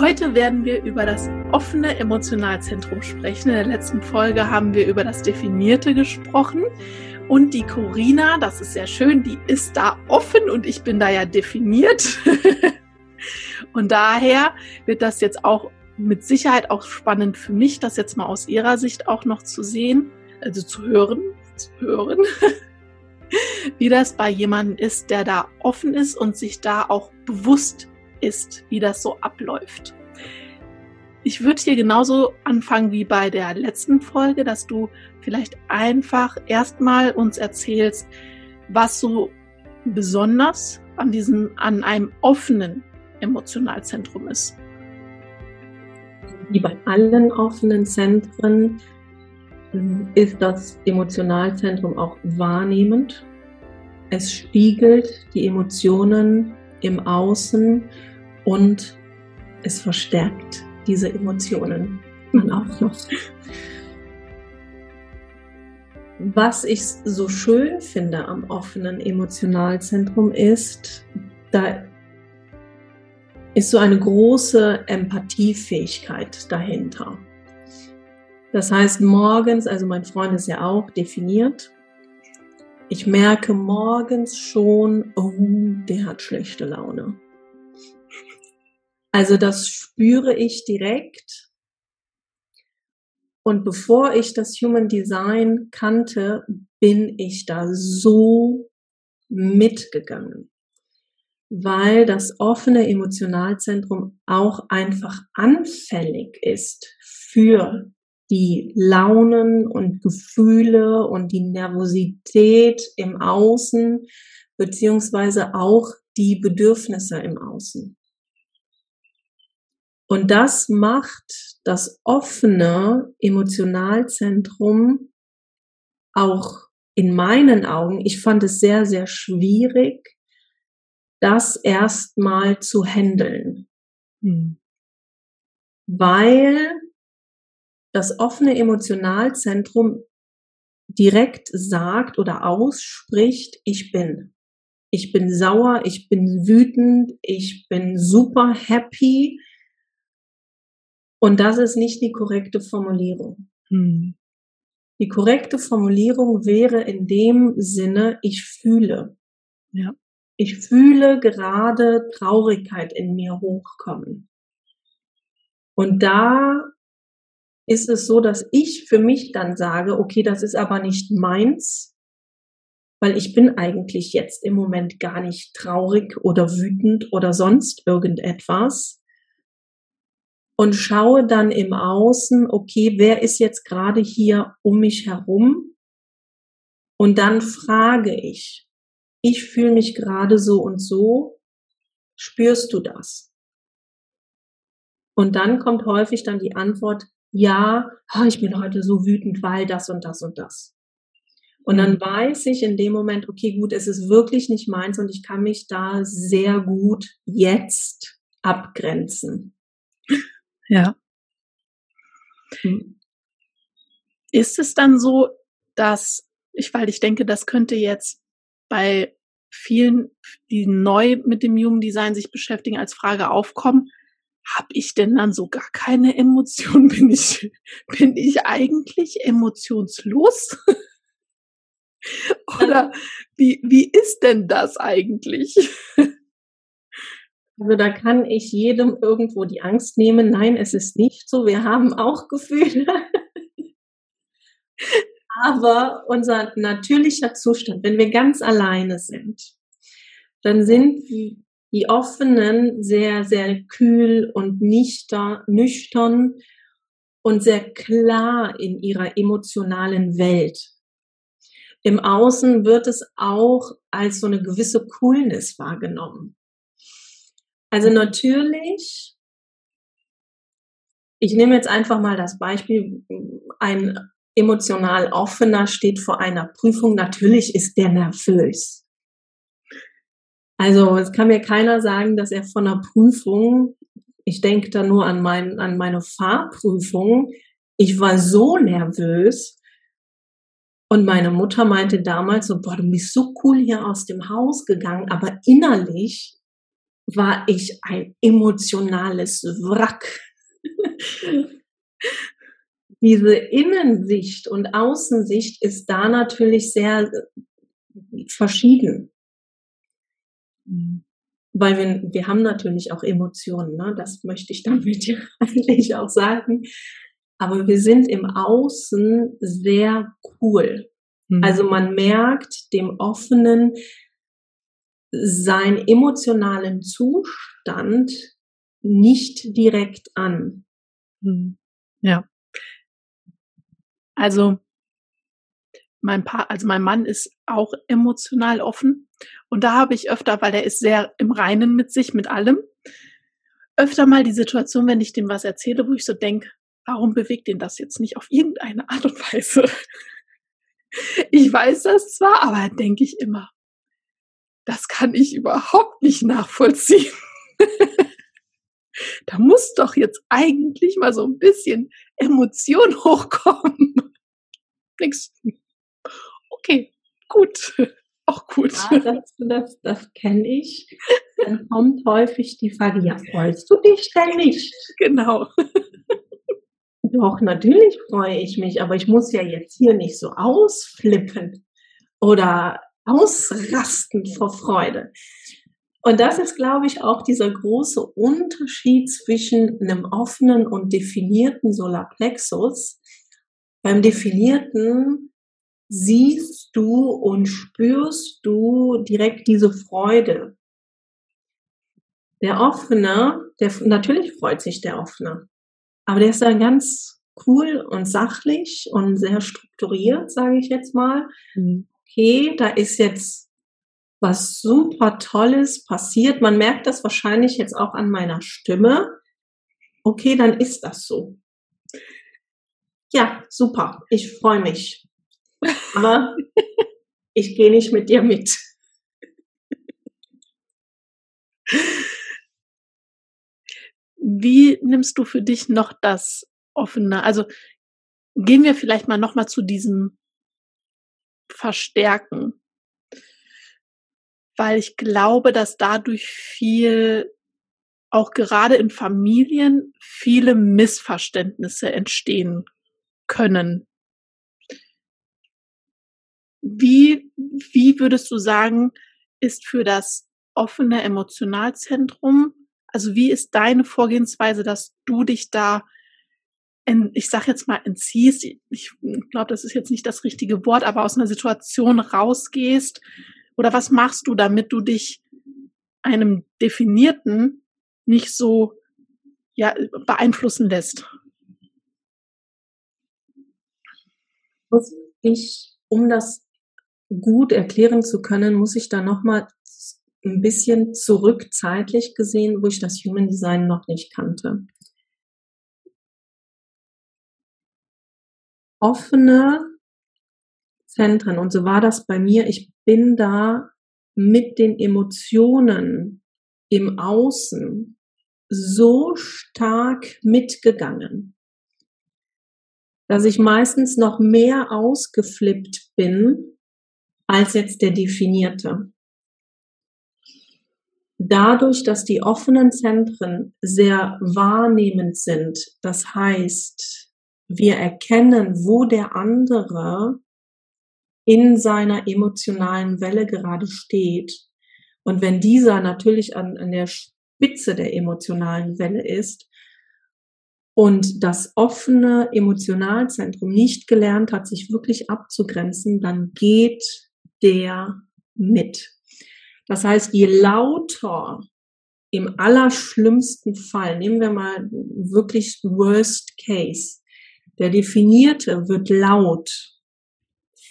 Heute werden wir über das offene Emotionalzentrum sprechen. In der letzten Folge haben wir über das Definierte gesprochen. Und die Corina, das ist sehr schön, die ist da offen und ich bin da ja definiert. und daher wird das jetzt auch mit Sicherheit auch spannend für mich, das jetzt mal aus ihrer Sicht auch noch zu sehen, also zu hören, zu hören, wie das bei jemandem ist, der da offen ist und sich da auch bewusst ist, wie das so abläuft. Ich würde hier genauso anfangen wie bei der letzten Folge, dass du vielleicht einfach erstmal uns erzählst, was so besonders an diesem, an einem offenen Emotionalzentrum ist. Wie bei allen offenen Zentren ähm, ist das Emotionalzentrum auch wahrnehmend. Es spiegelt die Emotionen im Außen und es verstärkt diese Emotionen dann auch noch. Was ich so schön finde am offenen Emotionalzentrum ist, da ist so eine große Empathiefähigkeit dahinter. Das heißt, morgens, also mein Freund ist ja auch definiert, ich merke morgens schon, oh, der hat schlechte Laune. Also das spüre ich direkt. Und bevor ich das Human Design kannte, bin ich da so mitgegangen, weil das offene Emotionalzentrum auch einfach anfällig ist für die Launen und Gefühle und die Nervosität im Außen, beziehungsweise auch die Bedürfnisse im Außen. Und das macht das offene Emotionalzentrum auch in meinen Augen, ich fand es sehr, sehr schwierig, das erstmal zu handeln. Hm. Weil das offene Emotionalzentrum direkt sagt oder ausspricht, ich bin. Ich bin sauer, ich bin wütend, ich bin super happy, und das ist nicht die korrekte Formulierung. Hm. Die korrekte Formulierung wäre in dem Sinne, ich fühle. Ja. Ich fühle gerade Traurigkeit in mir hochkommen. Und da ist es so, dass ich für mich dann sage, okay, das ist aber nicht meins, weil ich bin eigentlich jetzt im Moment gar nicht traurig oder wütend oder sonst irgendetwas, und schaue dann im Außen, okay, wer ist jetzt gerade hier um mich herum? Und dann frage ich, ich fühle mich gerade so und so, spürst du das? Und dann kommt häufig dann die Antwort, ja, ich bin heute so wütend, weil das und das und das. Und dann mhm. weiß ich in dem Moment, okay, gut, es ist wirklich nicht meins und ich kann mich da sehr gut jetzt abgrenzen. Ja. Hm. Ist es dann so, dass ich, weil ich denke, das könnte jetzt bei vielen, die neu mit dem Human Design sich beschäftigen, als Frage aufkommen, habe ich denn dann so gar keine Emotionen? Bin ich, bin ich eigentlich emotionslos? Oder wie, wie ist denn das eigentlich? Also da kann ich jedem irgendwo die Angst nehmen. Nein, es ist nicht so. Wir haben auch Gefühle. Aber unser natürlicher Zustand, wenn wir ganz alleine sind, dann sind die Offenen sehr, sehr kühl und nüchtern und sehr klar in ihrer emotionalen Welt. Im Außen wird es auch als so eine gewisse Coolness wahrgenommen. Also natürlich, ich nehme jetzt einfach mal das Beispiel, ein emotional offener steht vor einer Prüfung, natürlich ist der nervös. Also es kann mir keiner sagen, dass er von einer Prüfung, ich denke da nur an, mein, an meine Fahrprüfung, ich war so nervös, und meine Mutter meinte damals so, boah, du bist so cool hier aus dem Haus gegangen, aber innerlich war ich ein emotionales Wrack. Diese Innensicht und Außensicht ist da natürlich sehr äh, verschieden. Weil wir, wir haben natürlich auch Emotionen, ne? das möchte ich damit ja eigentlich auch sagen aber wir sind im Außen sehr cool. Mhm. Also man merkt dem Offenen seinen emotionalen Zustand nicht direkt an. Mhm. Ja. Also mein Paar, also mein Mann ist auch emotional offen und da habe ich öfter, weil er ist sehr im Reinen mit sich, mit allem, öfter mal die Situation, wenn ich dem was erzähle, wo ich so denke, warum bewegt ihn das jetzt nicht auf irgendeine Art und Weise? Ich weiß das zwar, aber denke ich immer, das kann ich überhaupt nicht nachvollziehen. da muss doch jetzt eigentlich mal so ein bisschen Emotion hochkommen. Nix. Okay, gut. Auch gut. Ja, das, das, das kenne ich. Dann kommt häufig die Frage, ja, freust du dich denn nicht? Genau. Doch, natürlich freue ich mich, aber ich muss ja jetzt hier nicht so ausflippen oder ausrasten vor Freude. Und das ist, glaube ich, auch dieser große Unterschied zwischen einem offenen und definierten Solarplexus. Beim definierten siehst du und spürst du direkt diese Freude. Der offene, der, natürlich freut sich der offene. Aber der ist dann ganz cool und sachlich und sehr strukturiert, sage ich jetzt mal. Mhm. Okay, da ist jetzt was super Tolles passiert. Man merkt das wahrscheinlich jetzt auch an meiner Stimme. Okay, dann ist das so. Ja, super. Ich freue mich. Aber ich gehe nicht mit dir mit. Wie nimmst du für dich noch das offene? Also gehen wir vielleicht mal noch mal zu diesem Verstärken, weil ich glaube, dass dadurch viel auch gerade in Familien viele Missverständnisse entstehen können. Wie, wie würdest du sagen, ist für das offene Emotionalzentrum also wie ist deine Vorgehensweise, dass du dich da, in, ich sag jetzt mal, entziehst? Ich glaube, das ist jetzt nicht das richtige Wort, aber aus einer Situation rausgehst? Oder was machst du, damit du dich einem definierten nicht so ja, beeinflussen lässt? Muss ich, um das gut erklären zu können, muss ich da nochmal ein bisschen zurück zeitlich gesehen, wo ich das Human Design noch nicht kannte. Offene Zentren, und so war das bei mir, ich bin da mit den Emotionen im Außen so stark mitgegangen, dass ich meistens noch mehr ausgeflippt bin als jetzt der definierte. Dadurch, dass die offenen Zentren sehr wahrnehmend sind, das heißt, wir erkennen, wo der andere in seiner emotionalen Welle gerade steht. Und wenn dieser natürlich an, an der Spitze der emotionalen Welle ist und das offene Emotionalzentrum nicht gelernt hat, sich wirklich abzugrenzen, dann geht der mit. Das heißt, je lauter im allerschlimmsten Fall, nehmen wir mal wirklich Worst Case, der Definierte wird laut,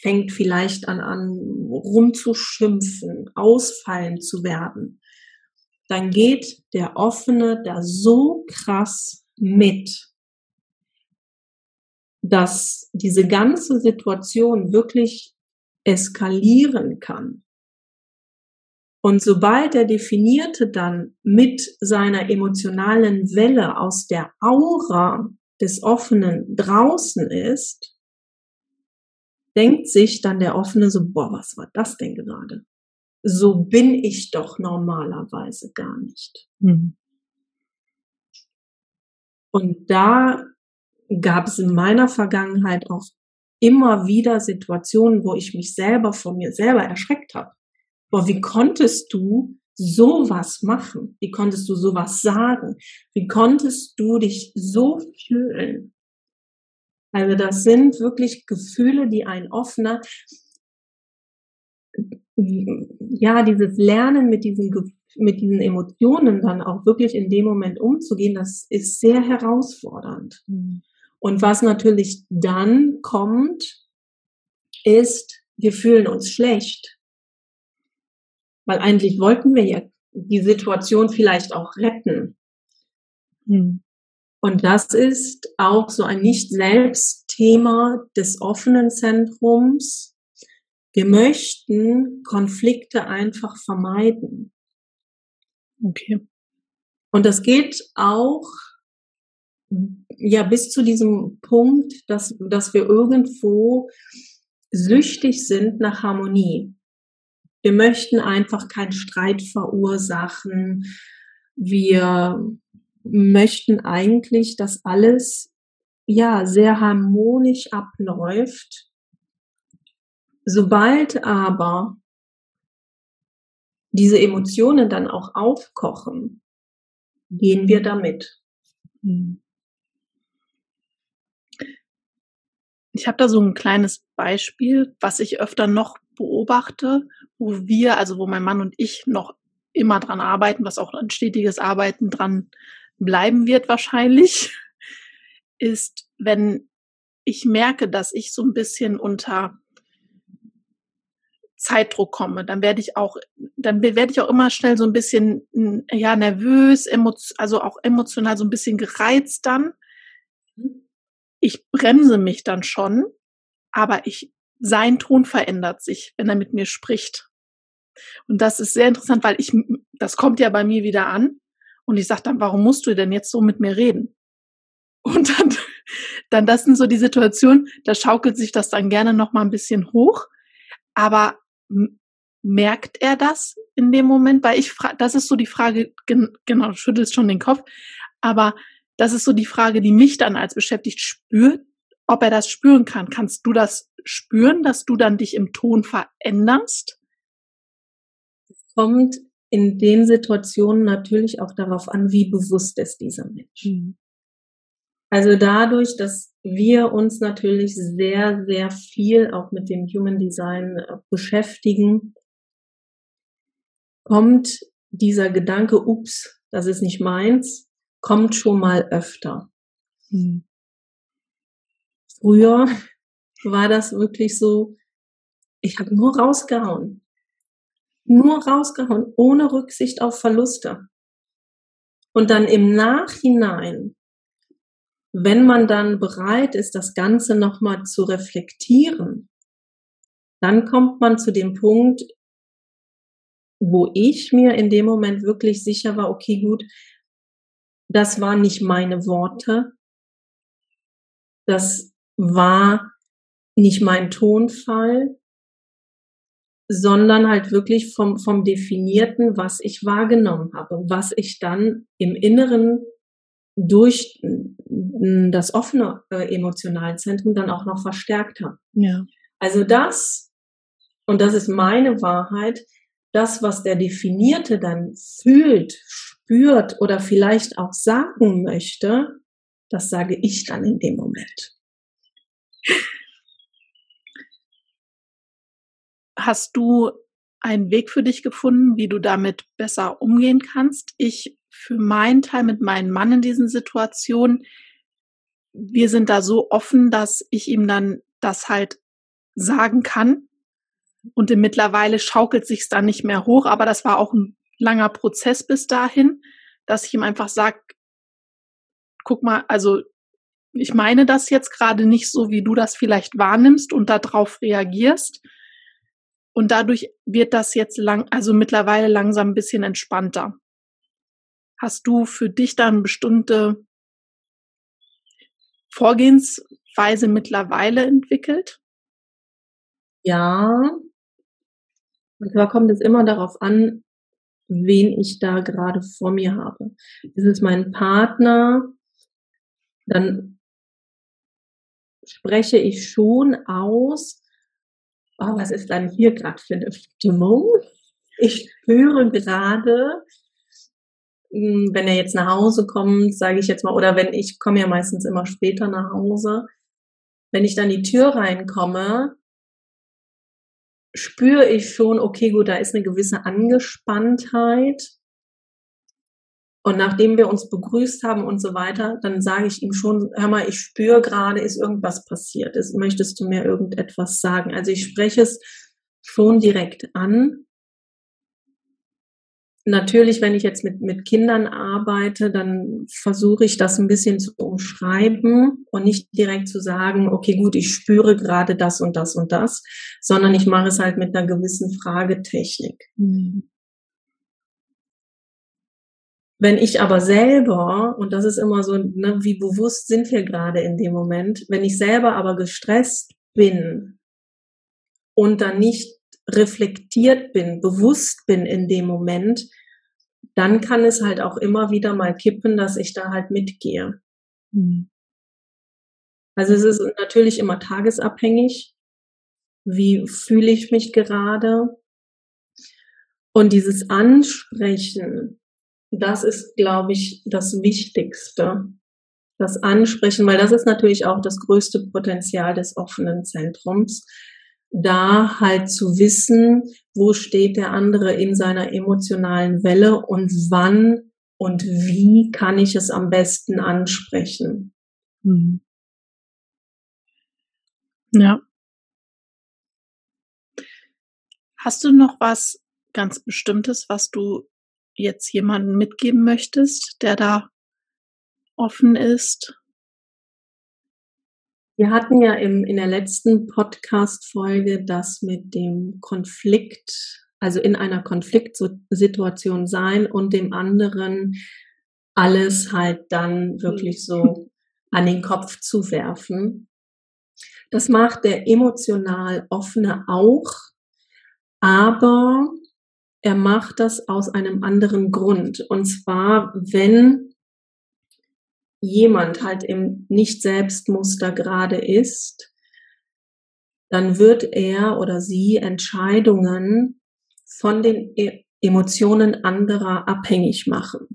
fängt vielleicht an, an rumzuschimpfen, ausfallen zu werden, dann geht der Offene da so krass mit, dass diese ganze Situation wirklich eskalieren kann. Und sobald der Definierte dann mit seiner emotionalen Welle aus der Aura des Offenen draußen ist, denkt sich dann der Offene so, boah, was war das denn gerade? So bin ich doch normalerweise gar nicht. Mhm. Und da gab es in meiner Vergangenheit auch immer wieder Situationen, wo ich mich selber von mir selber erschreckt habe. Boah, wie konntest du sowas machen? Wie konntest du sowas sagen? Wie konntest du dich so fühlen? Also das sind wirklich Gefühle, die ein offener, ja, dieses Lernen mit diesen, mit diesen Emotionen dann auch wirklich in dem Moment umzugehen, das ist sehr herausfordernd. Mhm. Und was natürlich dann kommt, ist, wir fühlen uns schlecht. Weil eigentlich wollten wir ja die Situation vielleicht auch retten. Mhm. Und das ist auch so ein Nicht-Selbst-Thema des offenen Zentrums. Wir möchten Konflikte einfach vermeiden. Okay. Und das geht auch ja bis zu diesem Punkt, dass, dass wir irgendwo süchtig sind nach Harmonie. Wir möchten einfach keinen Streit verursachen. Wir möchten eigentlich, dass alles ja sehr harmonisch abläuft. Sobald aber diese Emotionen dann auch aufkochen, gehen wir damit. Hm. Ich habe da so ein kleines Beispiel, was ich öfter noch beobachte, wo wir, also wo mein Mann und ich noch immer dran arbeiten, was auch ein stetiges Arbeiten dran bleiben wird wahrscheinlich, ist, wenn ich merke, dass ich so ein bisschen unter Zeitdruck komme, dann werde ich auch, dann werde ich auch immer schnell so ein bisschen, ja, nervös, also auch emotional so ein bisschen gereizt dann. Ich bremse mich dann schon, aber ich, sein Ton verändert sich, wenn er mit mir spricht. Und das ist sehr interessant, weil ich, das kommt ja bei mir wieder an. Und ich sage dann, warum musst du denn jetzt so mit mir reden? Und dann, dann das sind so die Situationen, da schaukelt sich das dann gerne noch mal ein bisschen hoch. Aber merkt er das in dem Moment? Weil ich frage, das ist so die Frage, genau, du schüttelst schon den Kopf. Aber das ist so die Frage, die mich dann als beschäftigt spürt, ob er das spüren kann. Kannst du das spüren, dass du dann dich im Ton veränderst? Es kommt in den Situationen natürlich auch darauf an, wie bewusst ist dieser Mensch. Mhm. Also dadurch, dass wir uns natürlich sehr, sehr viel auch mit dem Human Design äh, beschäftigen, kommt dieser Gedanke, ups, das ist nicht meins, kommt schon mal öfter. Hm. Früher war das wirklich so, ich habe nur rausgehauen. Nur rausgehauen, ohne Rücksicht auf Verluste. Und dann im Nachhinein, wenn man dann bereit ist, das Ganze nochmal zu reflektieren, dann kommt man zu dem Punkt, wo ich mir in dem Moment wirklich sicher war, okay, gut, das waren nicht meine Worte, das war nicht mein Tonfall, sondern halt wirklich vom, vom Definierten, was ich wahrgenommen habe, was ich dann im Inneren durch das offene äh, Emotionalzentrum dann auch noch verstärkt habe. Ja. Also das, und das ist meine Wahrheit, das, was der Definierte dann fühlt, spürt oder vielleicht auch sagen möchte, das sage ich dann in dem Moment. Hast du einen Weg für dich gefunden, wie du damit besser umgehen kannst? Ich für meinen Teil mit meinem Mann in diesen Situationen, wir sind da so offen, dass ich ihm dann das halt sagen kann. Und mittlerweile schaukelt sich's dann nicht mehr hoch, aber das war auch ein langer Prozess bis dahin, dass ich ihm einfach sag, guck mal, also ich meine das jetzt gerade nicht so, wie du das vielleicht wahrnimmst und darauf reagierst. Und dadurch wird das jetzt lang, also mittlerweile langsam ein bisschen entspannter. Hast du für dich dann bestimmte Vorgehensweise mittlerweile entwickelt? Ja. Und zwar kommt es immer darauf an, wen ich da gerade vor mir habe. Ist es mein Partner? Dann spreche ich schon aus, oh, was ist dann hier gerade für eine Stimmung? Ich höre gerade, hm, wenn er jetzt nach Hause kommt, sage ich jetzt mal, oder wenn ich komme ja meistens immer später nach Hause, wenn ich dann die Tür reinkomme, spüre ich schon, okay, gut, da ist eine gewisse Angespanntheit. Und nachdem wir uns begrüßt haben und so weiter, dann sage ich ihm schon, hör mal, ich spüre gerade, ist irgendwas passiert. Ist, möchtest du mir irgendetwas sagen? Also ich spreche es schon direkt an. Natürlich, wenn ich jetzt mit, mit Kindern arbeite, dann versuche ich das ein bisschen zu umschreiben und nicht direkt zu sagen, okay, gut, ich spüre gerade das und das und das, sondern ich mache es halt mit einer gewissen Fragetechnik. Mhm. Wenn ich aber selber, und das ist immer so, ne, wie bewusst sind wir gerade in dem Moment, wenn ich selber aber gestresst bin und dann nicht reflektiert bin, bewusst bin in dem Moment, dann kann es halt auch immer wieder mal kippen, dass ich da halt mitgehe. Mhm. Also es ist natürlich immer tagesabhängig. Wie fühle ich mich gerade? Und dieses Ansprechen, das ist, glaube ich, das Wichtigste. Das Ansprechen, weil das ist natürlich auch das größte Potenzial des offenen Zentrums, da halt zu wissen, wo steht der andere in seiner emotionalen Welle und wann und wie kann ich es am besten ansprechen. Mhm. Ja. Hast du noch was ganz Bestimmtes, was du jetzt jemanden mitgeben möchtest, der da offen ist? Wir hatten ja im, in der letzten Podcast-Folge das mit dem Konflikt, also in einer Konfliktsituation sein und dem anderen alles halt dann wirklich so an den Kopf zu werfen. Das macht der emotional offene auch, aber er macht das aus einem anderen Grund. Und zwar, wenn jemand halt im Nicht-Selbstmuster gerade ist, dann wird er oder sie Entscheidungen von den e Emotionen anderer abhängig machen.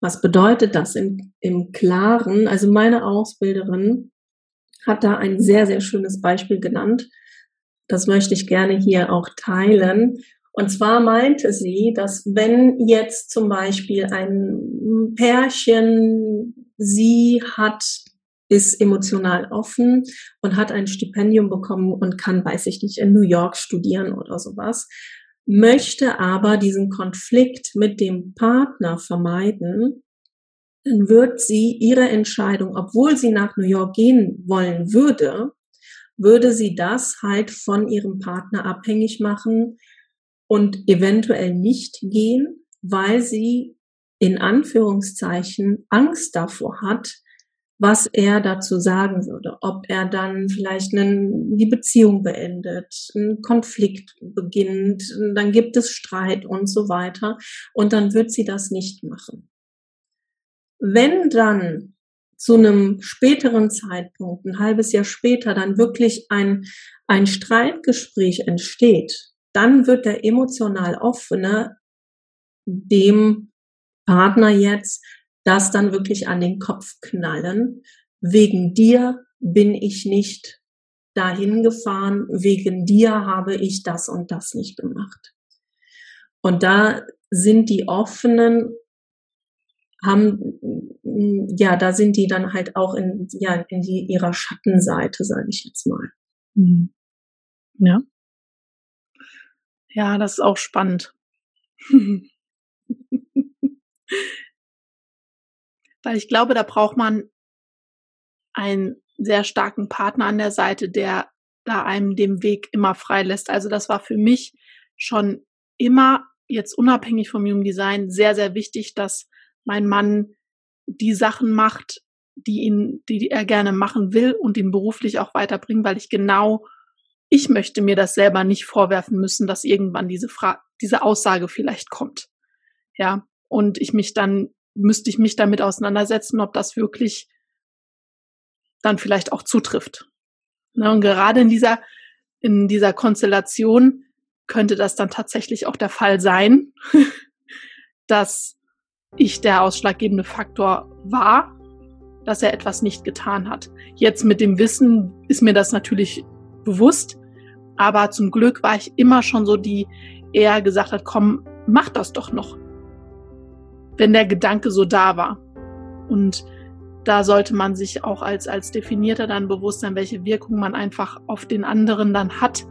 Was bedeutet das im, im Klaren? Also meine Ausbilderin hat da ein sehr, sehr schönes Beispiel genannt. Das möchte ich gerne hier auch teilen. Und zwar meinte sie, dass wenn jetzt zum Beispiel ein Pärchen, sie hat, ist emotional offen und hat ein Stipendium bekommen und kann, weiß ich nicht, in New York studieren oder sowas, möchte aber diesen Konflikt mit dem Partner vermeiden, dann wird sie ihre Entscheidung, obwohl sie nach New York gehen wollen würde, würde sie das halt von ihrem Partner abhängig machen, und eventuell nicht gehen, weil sie in Anführungszeichen Angst davor hat, was er dazu sagen würde, ob er dann vielleicht einen, die Beziehung beendet, ein Konflikt beginnt, dann gibt es Streit und so weiter und dann wird sie das nicht machen. Wenn dann zu einem späteren Zeitpunkt, ein halbes Jahr später, dann wirklich ein, ein Streitgespräch entsteht, dann wird der emotional offene dem Partner jetzt das dann wirklich an den Kopf knallen. Wegen dir bin ich nicht dahin gefahren, wegen dir habe ich das und das nicht gemacht. Und da sind die offenen haben ja, da sind die dann halt auch in ja in die ihrer Schattenseite, sage ich jetzt mal. Mhm. Ja. Ja, das ist auch spannend. Weil ich glaube, da braucht man einen sehr starken Partner an der Seite, der da einem den Weg immer frei lässt. Also das war für mich schon immer jetzt unabhängig vom Human Design sehr, sehr wichtig, dass mein Mann die Sachen macht, die ihn, die er gerne machen will und ihn beruflich auch weiterbringen, weil ich genau ich möchte mir das selber nicht vorwerfen müssen, dass irgendwann diese Frage, diese Aussage vielleicht kommt. Ja. Und ich mich dann, müsste ich mich damit auseinandersetzen, ob das wirklich dann vielleicht auch zutrifft. Ne, und gerade in dieser, in dieser Konstellation könnte das dann tatsächlich auch der Fall sein, dass ich der ausschlaggebende Faktor war, dass er etwas nicht getan hat. Jetzt mit dem Wissen ist mir das natürlich bewusst. Aber zum Glück war ich immer schon so, die eher gesagt hat, komm, mach das doch noch. Wenn der Gedanke so da war. Und da sollte man sich auch als, als Definierter dann bewusst sein, welche Wirkung man einfach auf den anderen dann hat,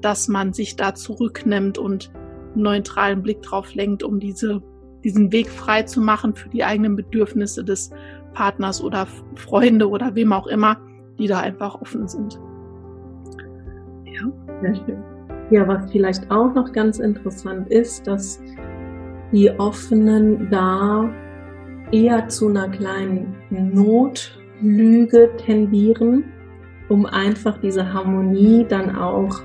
dass man sich da zurücknimmt und einen neutralen Blick drauf lenkt, um diese, diesen Weg frei zu machen für die eigenen Bedürfnisse des Partners oder Freunde oder wem auch immer, die da einfach offen sind. Ja, sehr schön. Ja, was vielleicht auch noch ganz interessant ist, dass die Offenen da eher zu einer kleinen Notlüge tendieren, um einfach diese Harmonie dann auch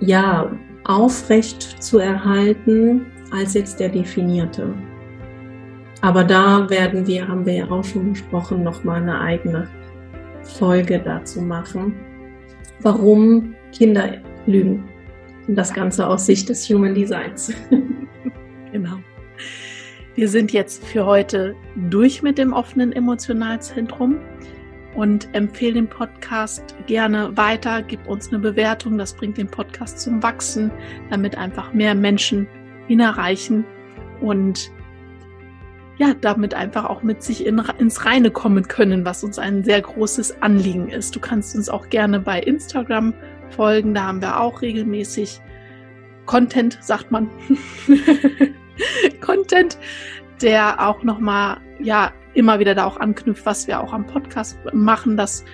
ja aufrecht zu erhalten als jetzt der definierte. Aber da werden wir, haben wir ja auch schon besprochen, nochmal eine eigene Folge dazu machen warum Kinder lügen. Und das Ganze aus Sicht des Human Designs. genau. Wir sind jetzt für heute durch mit dem offenen Emotionalzentrum und empfehle den Podcast gerne weiter. Gib uns eine Bewertung. Das bringt den Podcast zum Wachsen, damit einfach mehr Menschen ihn erreichen und ja, damit einfach auch mit sich in, ins Reine kommen können, was uns ein sehr großes Anliegen ist. Du kannst uns auch gerne bei Instagram folgen, da haben wir auch regelmäßig Content, sagt man. Content, der auch nochmal, ja, immer wieder da auch anknüpft, was wir auch am Podcast machen, dass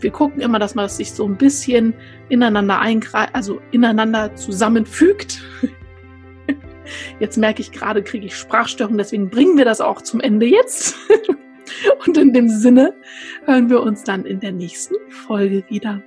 wir gucken immer, dass man sich so ein bisschen ineinander eingreift, also ineinander zusammenfügt. Jetzt merke ich gerade, kriege ich Sprachstörungen, deswegen bringen wir das auch zum Ende jetzt. Und in dem Sinne hören wir uns dann in der nächsten Folge wieder.